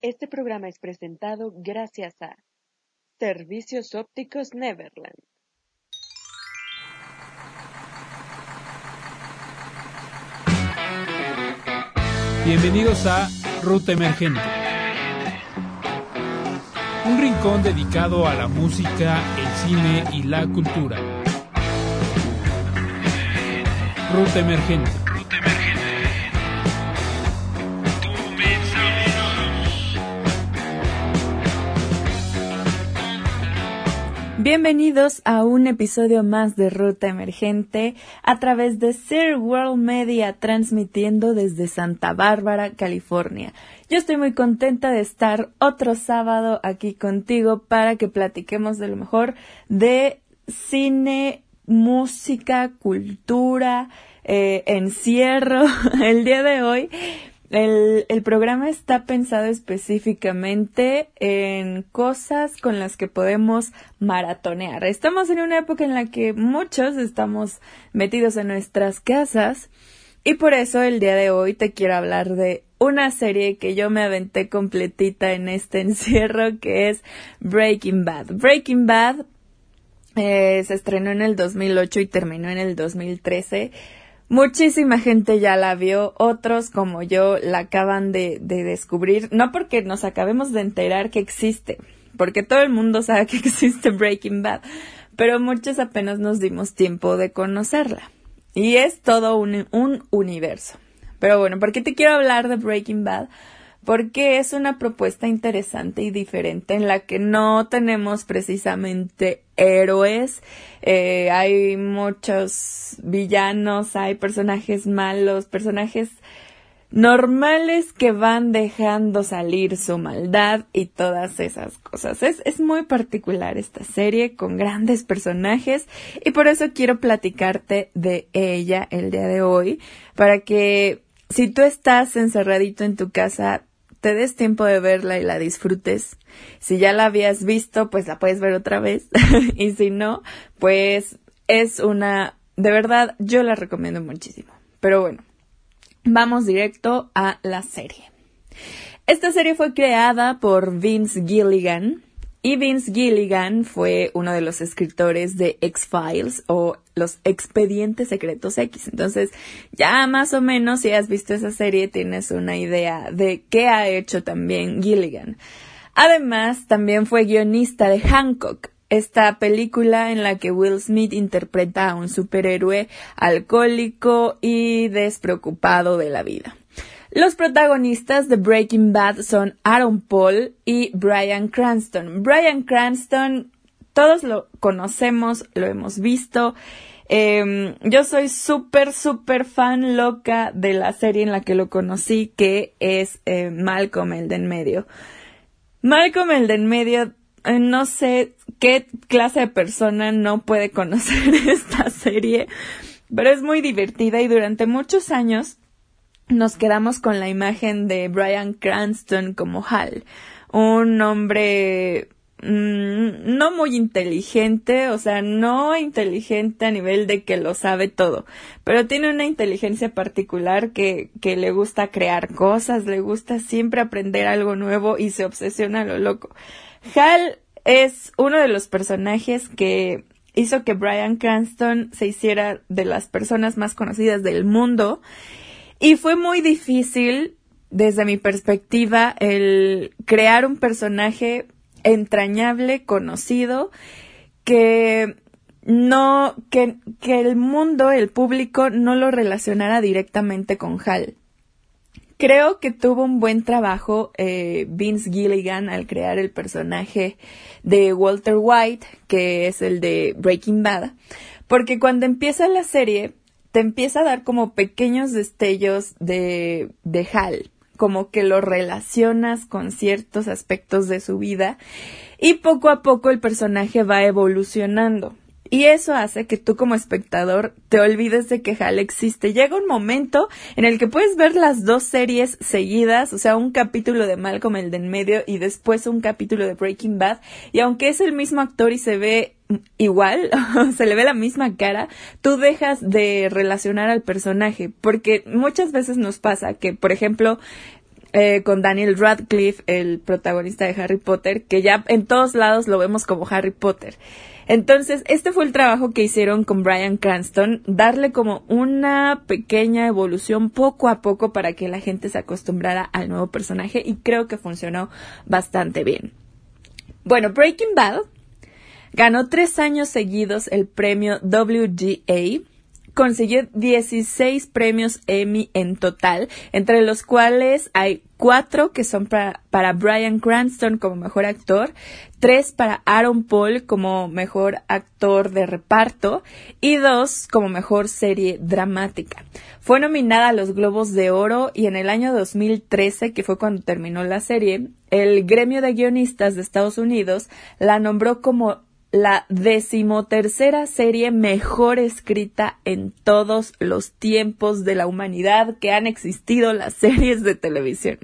Este programa es presentado gracias a Servicios Ópticos Neverland. Bienvenidos a Ruta Emergente. Un rincón dedicado a la música, el cine y la cultura. Ruta Emergente. Bienvenidos a un episodio más de Ruta Emergente a través de Sir World Media transmitiendo desde Santa Bárbara, California. Yo estoy muy contenta de estar otro sábado aquí contigo para que platiquemos de lo mejor de cine, música, cultura, eh, encierro. El día de hoy el, programa está pensado específicamente en cosas con las que podemos maratonear. Estamos en una época en la que muchos estamos metidos en nuestras casas y por eso el día de hoy te quiero hablar de una serie que yo me aventé completita en este encierro que es Breaking Bad. Breaking Bad eh, se estrenó en el 2008 y terminó en el 2013 Muchísima gente ya la vio, otros como yo la acaban de, de, descubrir, no porque nos acabemos de enterar que existe, porque todo el mundo sabe que existe Breaking Bad, pero muchos apenas nos dimos tiempo de conocerla. Y es todo un, un universo. Pero bueno, ¿por qué te quiero hablar de Breaking Bad? Porque es una propuesta interesante y diferente en la que no tenemos precisamente héroes, eh, hay muchos villanos, hay personajes malos, personajes normales que van dejando salir su maldad y todas esas cosas. Es, es muy particular esta serie con grandes personajes y por eso quiero platicarte de ella el día de hoy para que si tú estás encerradito en tu casa, te des tiempo de verla y la disfrutes. Si ya la habías visto, pues la puedes ver otra vez. y si no, pues es una, de verdad, yo la recomiendo muchísimo. Pero bueno, vamos directo a la serie. Esta serie fue creada por Vince Gilligan, y Vince Gilligan fue uno de los escritores de X-Files o los expedientes secretos X. Entonces, ya más o menos si has visto esa serie tienes una idea de qué ha hecho también Gilligan. Además, también fue guionista de Hancock, esta película en la que Will Smith interpreta a un superhéroe alcohólico y despreocupado de la vida. Los protagonistas de Breaking Bad son Aaron Paul y Brian Cranston. Brian Cranston, todos lo conocemos, lo hemos visto. Em, yo soy súper, súper fan loca de la serie en la que lo conocí, que es eh, Malcolm el de en medio. Malcolm el de en medio, eh, no sé qué clase de persona no puede conocer esta serie, pero es muy divertida y durante muchos años nos quedamos con la imagen de Brian Cranston como Hal, un hombre mm, no muy inteligente, o sea, no inteligente a nivel de que lo sabe todo, pero tiene una inteligencia particular que, que le gusta crear cosas, le gusta siempre aprender algo nuevo y se obsesiona a lo loco. Hal es uno de los personajes que hizo que Brian Cranston se hiciera de las personas más conocidas del mundo y fue muy difícil, desde mi perspectiva, el crear un personaje entrañable, conocido, que no, que, que el mundo, el público, no lo relacionara directamente con Hal. Creo que tuvo un buen trabajo eh, Vince Gilligan al crear el personaje de Walter White, que es el de Breaking Bad, porque cuando empieza la serie te empieza a dar como pequeños destellos de, de Hal, como que lo relacionas con ciertos aspectos de su vida y poco a poco el personaje va evolucionando. Y eso hace que tú como espectador te olvides de que Hal existe. Llega un momento en el que puedes ver las dos series seguidas, o sea, un capítulo de Malcolm el de en medio y después un capítulo de Breaking Bad, y aunque es el mismo actor y se ve igual, se le ve la misma cara, tú dejas de relacionar al personaje, porque muchas veces nos pasa que, por ejemplo, eh, con Daniel Radcliffe, el protagonista de Harry Potter, que ya en todos lados lo vemos como Harry Potter. Entonces, este fue el trabajo que hicieron con Brian Cranston, darle como una pequeña evolución poco a poco para que la gente se acostumbrara al nuevo personaje y creo que funcionó bastante bien. Bueno, Breaking Bad ganó tres años seguidos el premio WGA consiguió 16 premios Emmy en total, entre los cuales hay cuatro que son para, para Brian Cranston como mejor actor, tres para Aaron Paul como mejor actor de reparto y dos como mejor serie dramática. Fue nominada a los Globos de Oro y en el año 2013, que fue cuando terminó la serie, el gremio de guionistas de Estados Unidos la nombró como la decimotercera serie mejor escrita en todos los tiempos de la humanidad que han existido las series de televisión.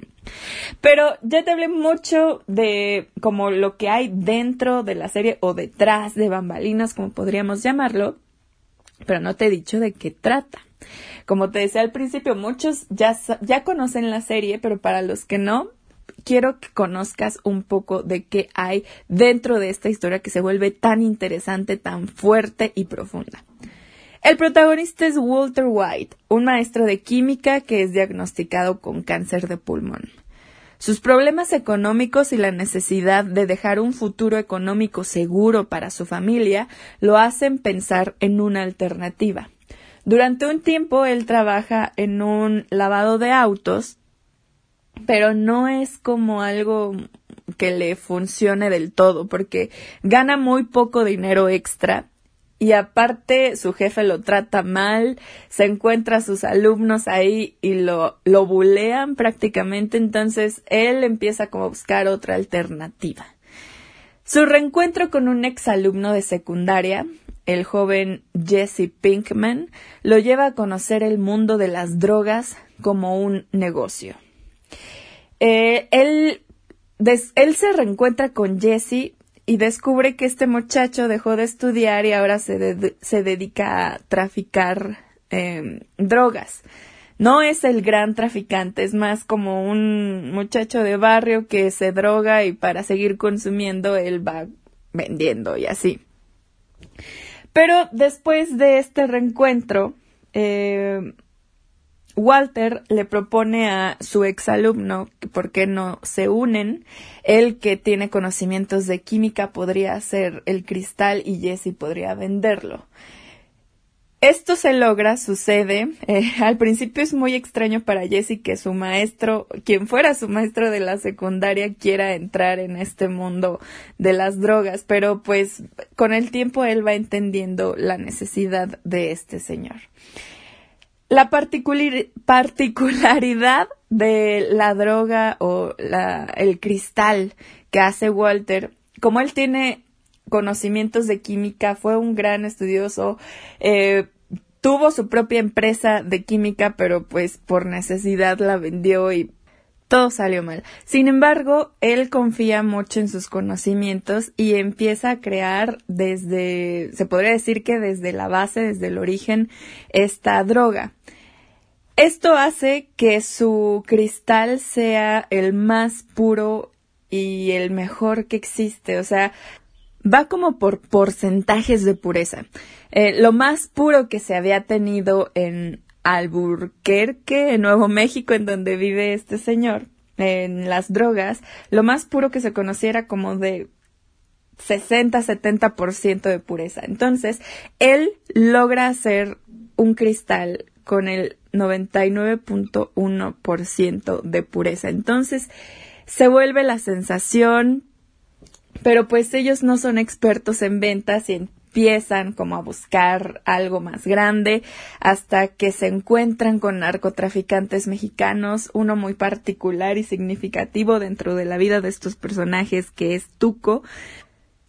Pero ya te hablé mucho de como lo que hay dentro de la serie o detrás de bambalinas, como podríamos llamarlo, pero no te he dicho de qué trata. Como te decía al principio, muchos ya, ya conocen la serie, pero para los que no, quiero que conozcas un poco de qué hay dentro de esta historia que se vuelve tan interesante, tan fuerte y profunda. El protagonista es Walter White, un maestro de química que es diagnosticado con cáncer de pulmón. Sus problemas económicos y la necesidad de dejar un futuro económico seguro para su familia lo hacen pensar en una alternativa. Durante un tiempo él trabaja en un lavado de autos pero no es como algo que le funcione del todo, porque gana muy poco dinero extra y aparte su jefe lo trata mal, se encuentra a sus alumnos ahí y lo, lo bulean prácticamente, entonces él empieza como a buscar otra alternativa. Su reencuentro con un exalumno de secundaria, el joven Jesse Pinkman, lo lleva a conocer el mundo de las drogas como un negocio. Eh, él, se reencuentra con Jesse y descubre que este muchacho dejó de estudiar y ahora se, dedica a traficar em, drogas. No es el gran traficante, es más como un muchacho de barrio que se droga y para seguir consumiendo él va vendiendo y así. Pero después de este reencuentro, eh, Walter le propone a su exalumno que por qué no se unen. Él que tiene conocimientos de química podría hacer el cristal y Jesse podría venderlo. Esto se logra, sucede. Eh, al principio es muy extraño para Jesse que su maestro, quien fuera su maestro de la secundaria, quiera entrar en este mundo de las drogas, pero pues con el tiempo él va entendiendo la necesidad de este señor. La particularidad de la droga o el cristal que hace Walter, como él tiene conocimientos de química, fue un gran estudioso, eh, tuvo su propia empresa de química, pero pues por necesidad la vendió y todo salió mal. Sin embargo, él confía mucho en sus conocimientos y empieza a crear desde, se podría decir que desde la base, desde el origen, esta droga. Esto hace que su cristal sea el más puro y el mejor que existe. O sea, va como por porcentajes de pureza. Eh, lo más puro que se había tenido en Alburquerque, en Nuevo México, en donde vive este señor, en las drogas, lo más puro que se conociera como de 60-70% de pureza. Entonces, él logra hacer un cristal con el 99.1% de pureza. Entonces, se vuelve la sensación, pero pues ellos no son expertos en ventas y empiezan como a buscar algo más grande hasta que se encuentran con narcotraficantes mexicanos, uno muy particular y significativo dentro de la vida de estos personajes que es Tuco.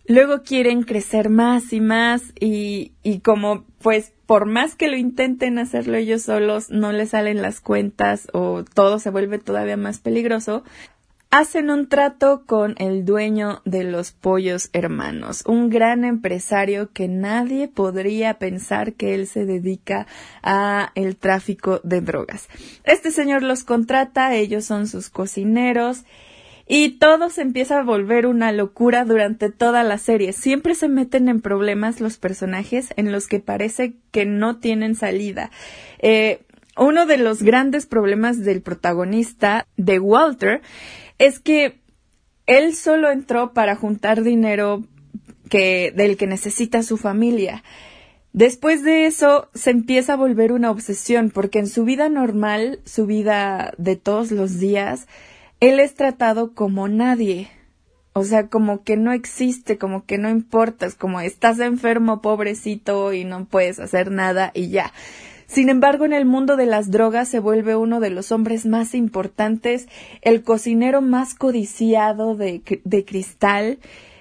Luego quieren crecer más y más y, y como pues por más que lo intenten hacerlo ellos solos, no les salen las cuentas o todo se vuelve todavía más peligroso, hacen un trato con el dueño de los pollos hermanos, un gran empresario que nadie podría pensar que él se dedica a el tráfico de drogas. Este señor los contrata, ellos son sus cocineros y todo se empieza a volver una locura durante toda la serie. Siempre se meten en problemas los personajes en los que parece que no tienen salida. Eh, uno de los grandes problemas del protagonista, de Walter, es que él solo entró para juntar dinero que, del que necesita su familia. Después de eso se empieza a volver una obsesión porque en su vida normal, su vida de todos los días, él es tratado como nadie. O sea, como que no existe, como que no importas, como estás enfermo, pobrecito, y no puedes hacer nada y ya. Sin embargo, en el mundo de las drogas se vuelve uno de los hombres más importantes, el cocinero más codiciado de, de cristal.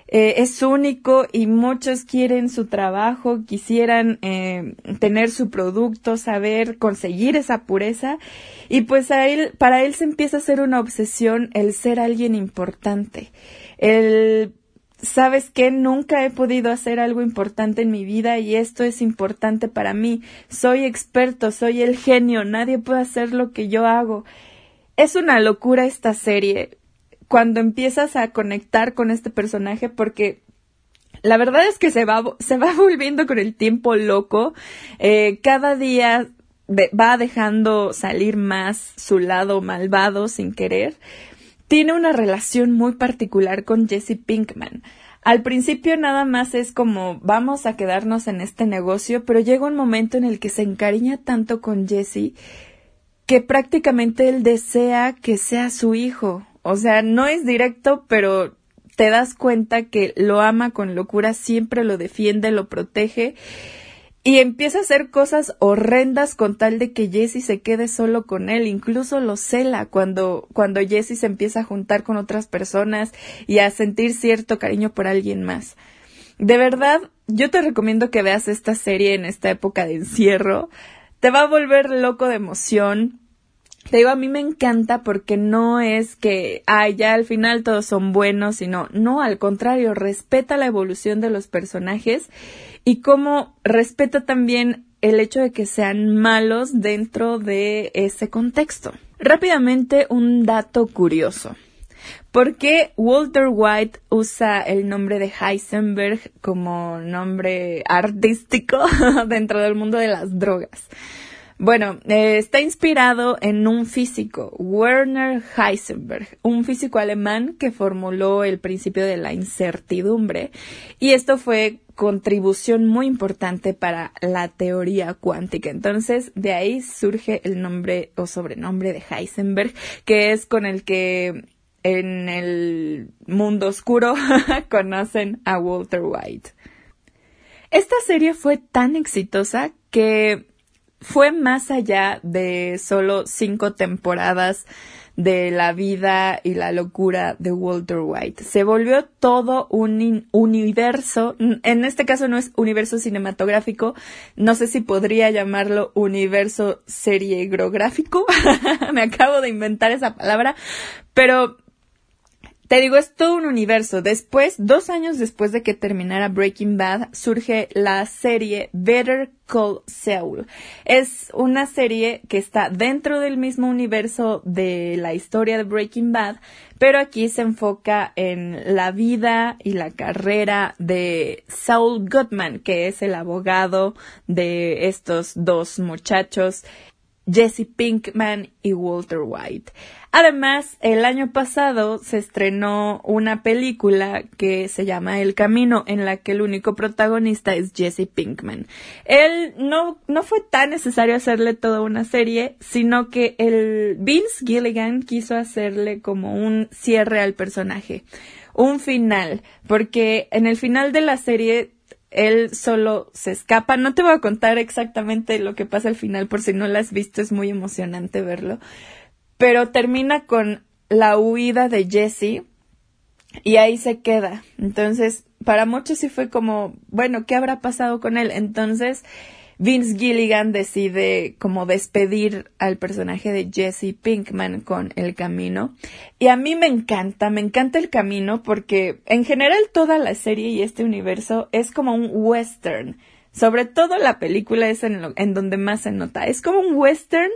Eh, es único y muchos quieren su trabajo, quisieran eh, tener su producto, saber conseguir esa pureza y pues a él, para él se empieza a ser una obsesión el ser alguien importante, el sabes que nunca he podido hacer algo importante en mi vida y esto es importante para mí. Soy experto, soy el genio, nadie puede hacer lo que yo hago. Es una locura esta serie cuando empiezas a conectar con este personaje porque la verdad es que se va, se va volviendo con el tiempo loco. Eh, cada día va dejando salir más su lado malvado sin querer tiene una relación muy particular con Jesse Pinkman. Al principio nada más es como vamos a quedarnos en este negocio, pero llega un momento en el que se encariña tanto con Jesse que prácticamente él desea que sea su hijo. O sea, no es directo, pero te das cuenta que lo ama con locura, siempre lo defiende, lo protege y empieza a hacer cosas horrendas con tal de que Jesse se quede solo con él. Incluso lo cela cuando, cuando Jesse se empieza a juntar con otras personas y a sentir cierto cariño por alguien más. De verdad, yo te recomiendo que veas esta serie en esta época de encierro. Te va a volver loco de emoción. Te digo, a mí me encanta porque no es que, ay, ya al final todos son buenos, sino, no, al contrario, respeta la evolución de los personajes y cómo respeta también el hecho de que sean malos dentro de ese contexto. Rápidamente, un dato curioso. ¿Por qué Walter White usa el nombre de Heisenberg como nombre artístico dentro del mundo de las drogas? Bueno, eh, está inspirado en un físico, Werner Heisenberg, un físico alemán que formuló el principio de la incertidumbre y esto fue contribución muy importante para la teoría cuántica. Entonces, de ahí surge el nombre o sobrenombre de Heisenberg, que es con el que en el mundo oscuro conocen a Walter White. Esta serie fue tan exitosa que fue más allá de solo cinco temporadas de la vida y la locura de Walter White. Se volvió todo un universo, en este caso no es universo cinematográfico, no sé si podría llamarlo universo seriegráfico, me acabo de inventar esa palabra, pero te digo, es todo un universo. Después, dos años después de que terminara Breaking Bad, surge la serie Better Call Saul. Es una serie que está dentro del mismo universo de la historia de Breaking Bad, pero aquí se enfoca en la vida y la carrera de Saul Goodman, que es el abogado de estos dos muchachos Jesse Pinkman y Walter White. Además, el año pasado se estrenó una película que se llama El Camino, en la que el único protagonista es Jesse Pinkman. Él no, no fue tan necesario hacerle toda una serie, sino que el Vince Gilligan quiso hacerle como un cierre al personaje, un final, porque en el final de la serie él solo se escapa. No te voy a contar exactamente lo que pasa al final por si no lo has visto, es muy emocionante verlo. Pero termina con la huida de Jesse y ahí se queda. Entonces, para muchos sí fue como, bueno, ¿qué habrá pasado con él? Entonces, Vince Gilligan decide como despedir al personaje de Jesse Pinkman con El Camino. Y a mí me encanta, me encanta El Camino porque en general toda la serie y este universo es como un western. Sobre todo la película es en, en donde más se nota. Es como un western,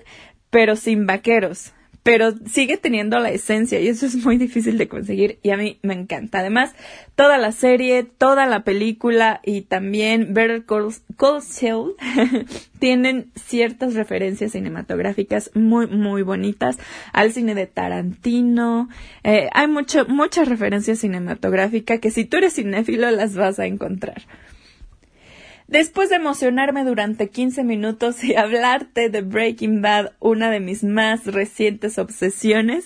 pero sin vaqueros pero sigue teniendo la esencia y eso es muy difícil de conseguir y a mí me encanta. Además, toda la serie, toda la película y también Better Call, tienen ciertas referencias cinematográficas muy, muy bonitas al cine de Tarantino. Eh, hay mucho, muchas referencias cinematográficas que si tú eres cinéfilo las vas a encontrar. Después de emocionarme durante 15 minutos y hablarte de Breaking Bad, una de mis más recientes obsesiones,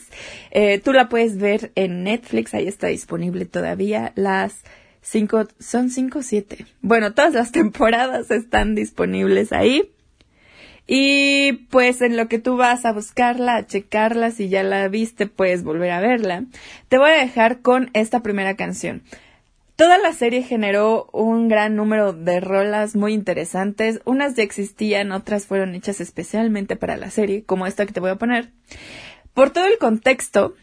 eh, tú la puedes ver en Netflix, ahí está disponible todavía. Las cinco, son cinco o siete. Bueno, todas las temporadas están disponibles ahí. Y pues en lo que tú vas a buscarla, a checarla, si ya la viste, puedes volver a verla. Te voy a dejar con esta primera canción. Toda la serie generó un gran número de rolas muy interesantes. Unas ya existían, otras fueron hechas especialmente para la serie, como esta que te voy a poner. Por todo el contexto,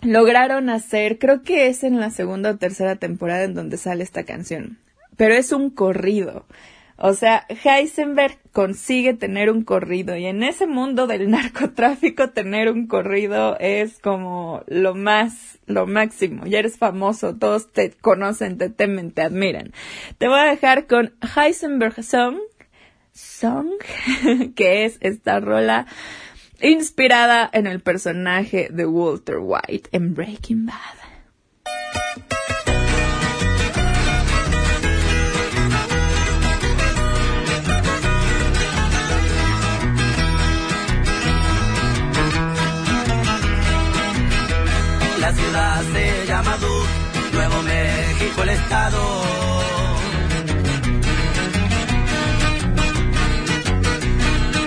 lograron hacer, creo que es en la segunda o tercera temporada en donde sale esta canción, pero es un corrido. O sea, Heisenberg consigue tener un corrido y en ese mundo del narcotráfico tener un corrido es como lo más, lo máximo. Ya eres famoso, todos te conocen, te temen, te admiran. Te voy a dejar con Heisenberg Song, Song, que es esta rola inspirada en el personaje de Walter White en Breaking Bad. Se llama Duke, Nuevo México el estado.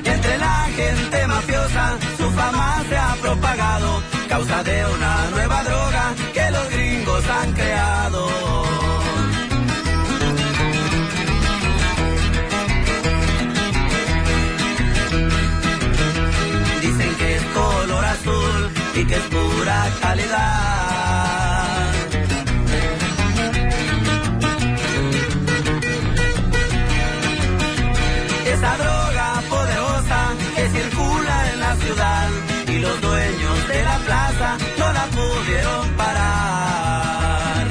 Entre la gente mafiosa, su fama se ha propagado, causa de una nueva droga que los gringos han creado. Calidad. Esa droga poderosa que circula en la ciudad y los dueños de la plaza no la pudieron parar.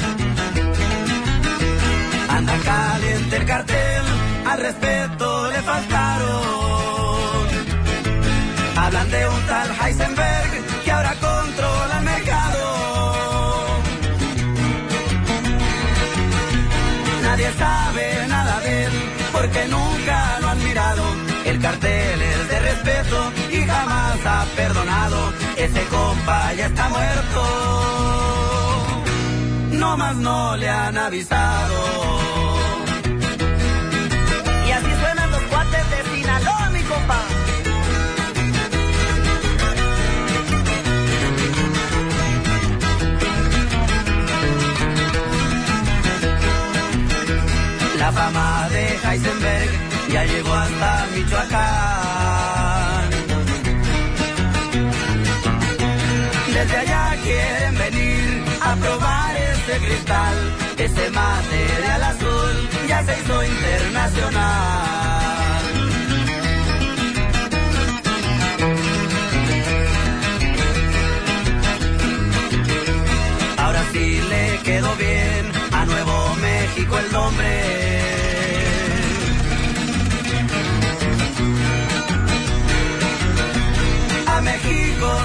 Anda caliente el cartel, al respeto le faltaron. Hablan de un tal Heisenberg El cartel es de respeto y jamás ha perdonado. Ese compa ya está muerto. No más no le han avisado. Y así suenan los cuates de Sinaloa, mi compa. La fama de Heisenberg ya llegó hasta Michoacán. Desde allá quieren venir a probar este cristal. Ese material azul ya se hizo internacional. Ahora sí le quedó bien a Nuevo México el nombre.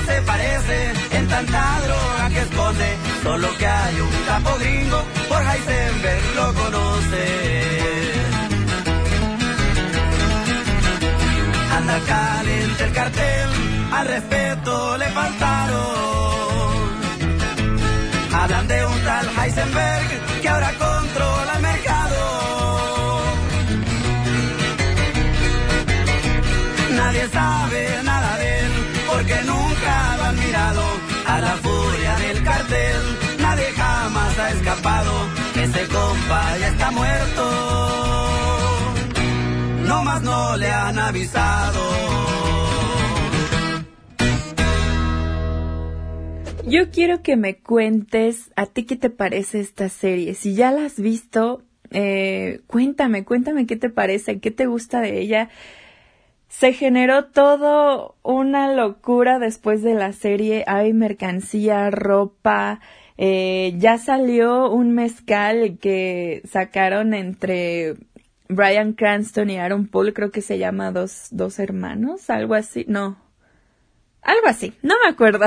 Se parece en tanta droga que esconde, solo que hay un capo gringo, por Heisenberg lo conoce. Anda caliente el cartel, al respeto le faltaron. Hablan de un tal Heisenberg que ahora controla la furia del cartel. Nadie jamás ha escapado, ese compa ya está muerto. No más no le han avisado. Yo quiero que me cuentes a ti qué te parece esta serie. Si ya la has visto, eh, cuéntame, cuéntame qué te parece, qué te gusta de ella. Se generó todo una locura después de la serie. Hay mercancía, ropa. Eh, ya salió un mezcal que sacaron entre Brian Cranston y Aaron Paul. Creo que se llama Dos, dos Hermanos, algo así. No. Algo así, no me acuerdo.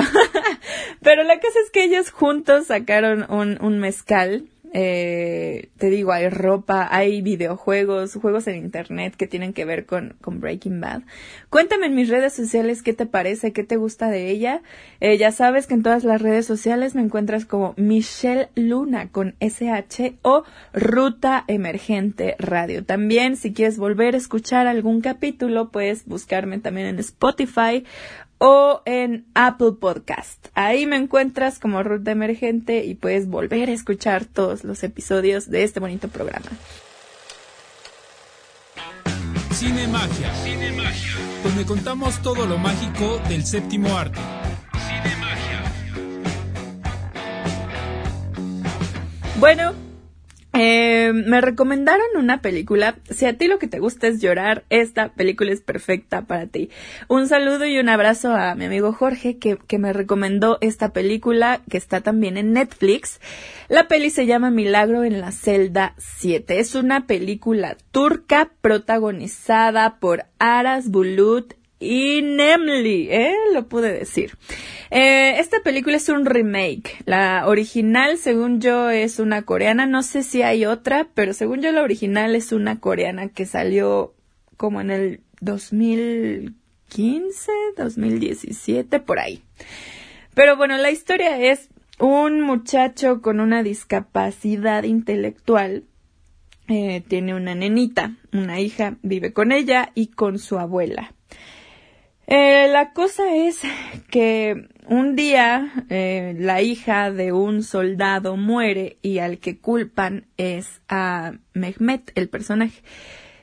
Pero la cosa es que ellos juntos sacaron un, un mezcal eh, te digo, hay ropa, hay videojuegos, juegos en internet que tienen que ver con, con Breaking Bad. Cuéntame en mis redes sociales qué te parece, qué te gusta de ella. Eh, ya sabes que en todas las redes sociales me encuentras como Michelle Luna con SH o Ruta Emergente Radio. También, si quieres volver a escuchar algún capítulo, puedes buscarme también en Spotify o en Apple Podcast. Ahí me encuentras como Ruta Emergente y puedes volver a escuchar todos los episodios de este bonito programa. Cine Magia. Cine Magia. Donde contamos todo lo mágico del séptimo arte. Cine Magia. Bueno, eh, me recomendaron una película. Si a ti lo que te gusta es llorar, esta película es perfecta para ti. Un saludo y un abrazo a mi amigo Jorge que, que me recomendó esta película que está también en Netflix. La peli se llama Milagro en la celda 7. Es una película turca protagonizada por Aras Bulut y Nemli, ¿eh? Lo pude decir. Eh, esta película es un remake. La original, según yo, es una coreana. No sé si hay otra, pero según yo la original es una coreana que salió como en el 2015, 2017, por ahí. Pero bueno, la historia es un muchacho con una discapacidad intelectual. Eh, tiene una nenita, una hija, vive con ella y con su abuela. Eh, la cosa es que un día eh, la hija de un soldado muere y al que culpan es a Mehmet, el personaje.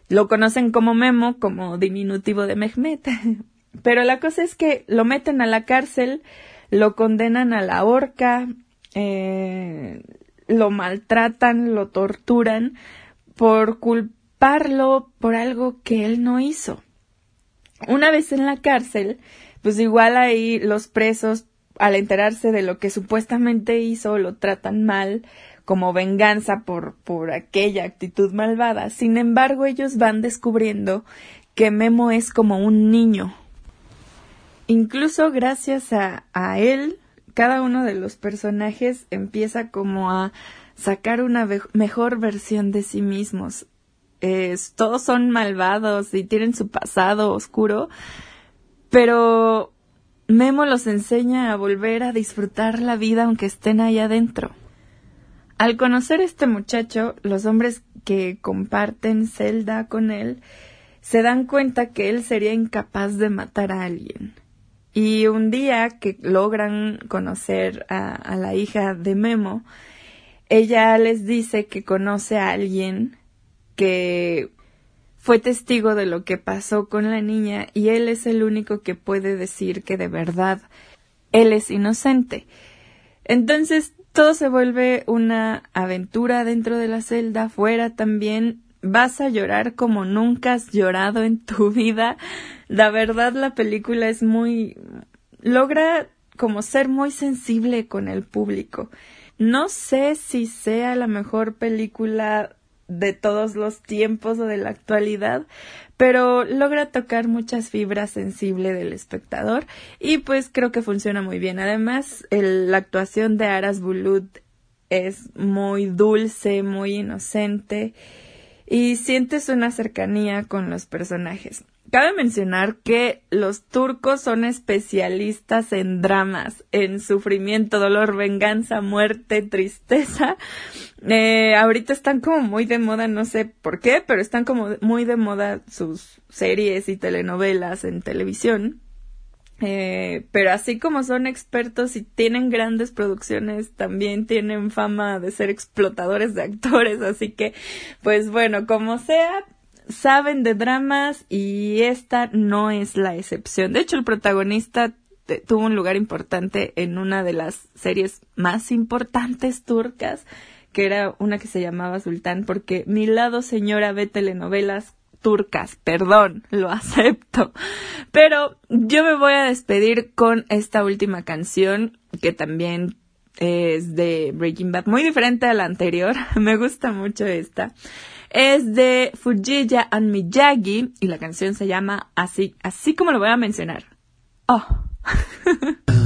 Lo conocen como Memo, como diminutivo de Mehmet. Pero la cosa es que lo meten a la cárcel, lo condenan a la horca, eh, lo maltratan, lo torturan por culparlo por algo que él no hizo. Una vez en la cárcel, pues igual ahí los presos, al enterarse de lo que supuestamente hizo, lo tratan mal como venganza por, por aquella actitud malvada. Sin embargo, ellos van descubriendo que Memo es como un niño. Incluso gracias a, a él, cada uno de los personajes empieza como a sacar una mejor versión de sí mismos todos son malvados y tienen su pasado oscuro, pero Memo los enseña a volver a disfrutar la vida aunque estén ahí adentro. Al conocer a este muchacho, los hombres que comparten celda con él se dan cuenta que él sería incapaz de matar a alguien. Y un día que logran conocer a, a la hija de Memo, ella les dice que conoce a alguien que fue testigo de lo que pasó con la niña y él es el único que puede decir que de verdad él es inocente. Entonces todo se vuelve una aventura dentro de la celda, fuera también vas a llorar como nunca has llorado en tu vida. La verdad la película es muy logra como ser muy sensible con el público. No sé si sea la mejor película de todos los tiempos o de la actualidad, pero logra tocar muchas fibras sensibles del espectador y pues creo que funciona muy bien. Además, la actuación de Aras Bulut es muy dulce, muy inocente y sientes una cercanía con los personajes. Cabe mencionar que los turcos son especialistas en dramas, en sufrimiento, dolor, venganza, muerte, tristeza. Eh, ahorita están como muy de moda, no sé por qué, pero están como muy de moda sus series y telenovelas en televisión. Eh, pero así como son expertos y tienen grandes producciones, también tienen fama de ser explotadores de actores, así que, pues bueno, como sea, saben de dramas y esta no es la excepción. De hecho, el protagonista tuvo un lugar importante en una de las series más importantes turcas, que era una que se llamaba Sultán, porque mi lado señora ve telenovelas turcas, perdón, lo acepto. Pero yo me voy a despedir con esta última canción que también es de Breaking Bad, muy diferente a la anterior, me gusta mucho esta. Es de Fujiya and Miyagi y la canción se llama así, así como lo voy a mencionar. Oh.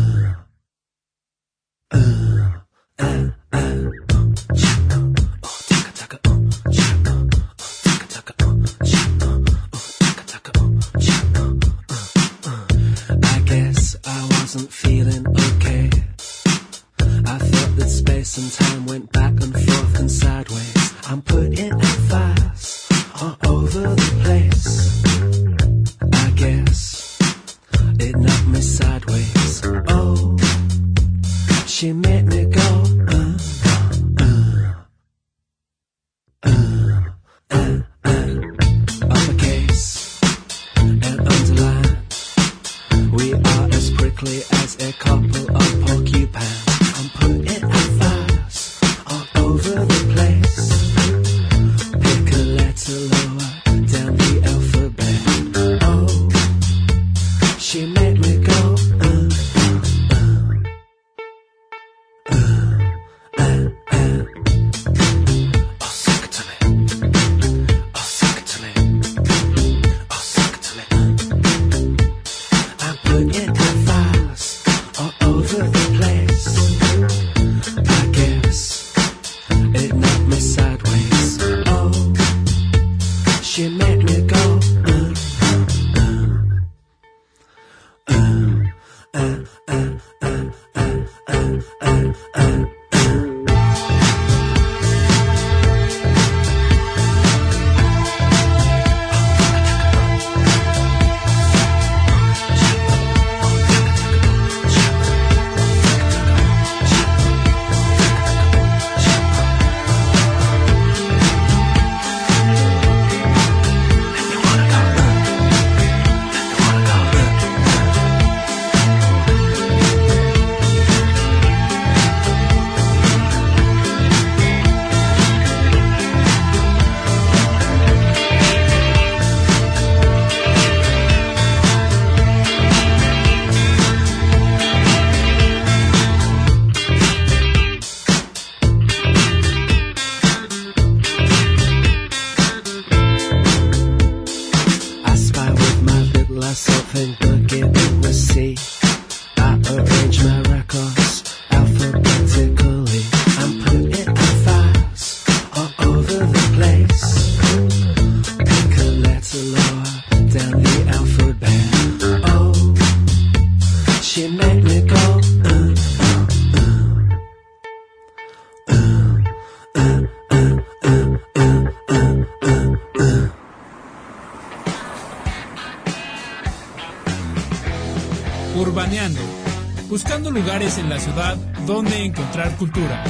lugares en la ciudad donde encontrar cultura.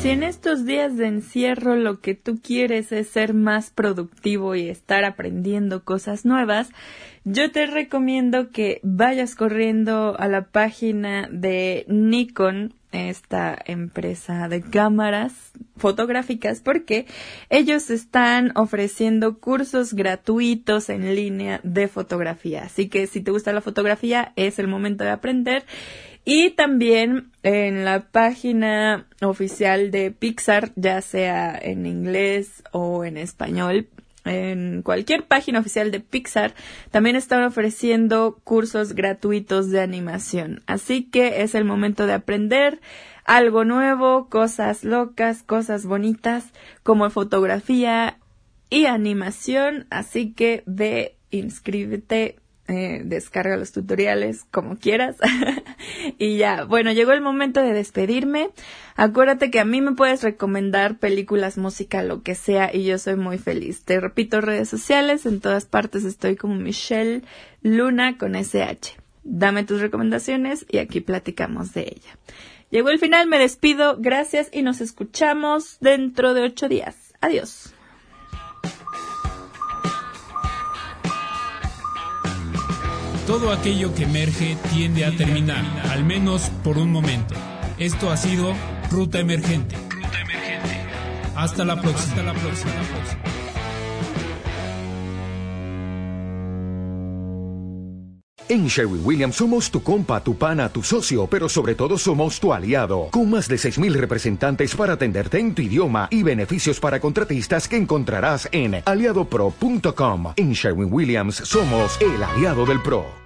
Si en estos días de encierro lo que tú quieres es ser más productivo y estar aprendiendo cosas nuevas, yo te recomiendo que vayas corriendo a la página de Nikon, esta empresa de cámaras fotográficas, porque ellos están ofreciendo cursos gratuitos en línea de fotografía. Así que si te gusta la fotografía, es el momento de aprender. Y también en la página oficial de Pixar, ya sea en inglés o en español, en cualquier página oficial de Pixar, también están ofreciendo cursos gratuitos de animación. Así que es el momento de aprender algo nuevo, cosas locas, cosas bonitas, como fotografía y animación. Así que ve, inscríbete eh, descarga los tutoriales como quieras. y ya, bueno, llegó el momento de despedirme. Acuérdate que a mí me puedes recomendar películas, música, lo que sea, y yo soy muy feliz. Te repito, redes sociales, en todas partes estoy como Michelle Luna con SH. Dame tus recomendaciones y aquí platicamos de ella. Llegó el final, me despido, gracias y nos escuchamos dentro de ocho días. Adiós. Todo aquello que emerge tiende a terminar, al menos por un momento. Esto ha sido Ruta Emergente. Hasta la próxima. Hasta la próxima. En Sherwin Williams somos tu compa, tu pana, tu socio, pero sobre todo somos tu aliado, con más de 6.000 representantes para atenderte en tu idioma y beneficios para contratistas que encontrarás en aliadopro.com. En Sherwin Williams somos el aliado del PRO.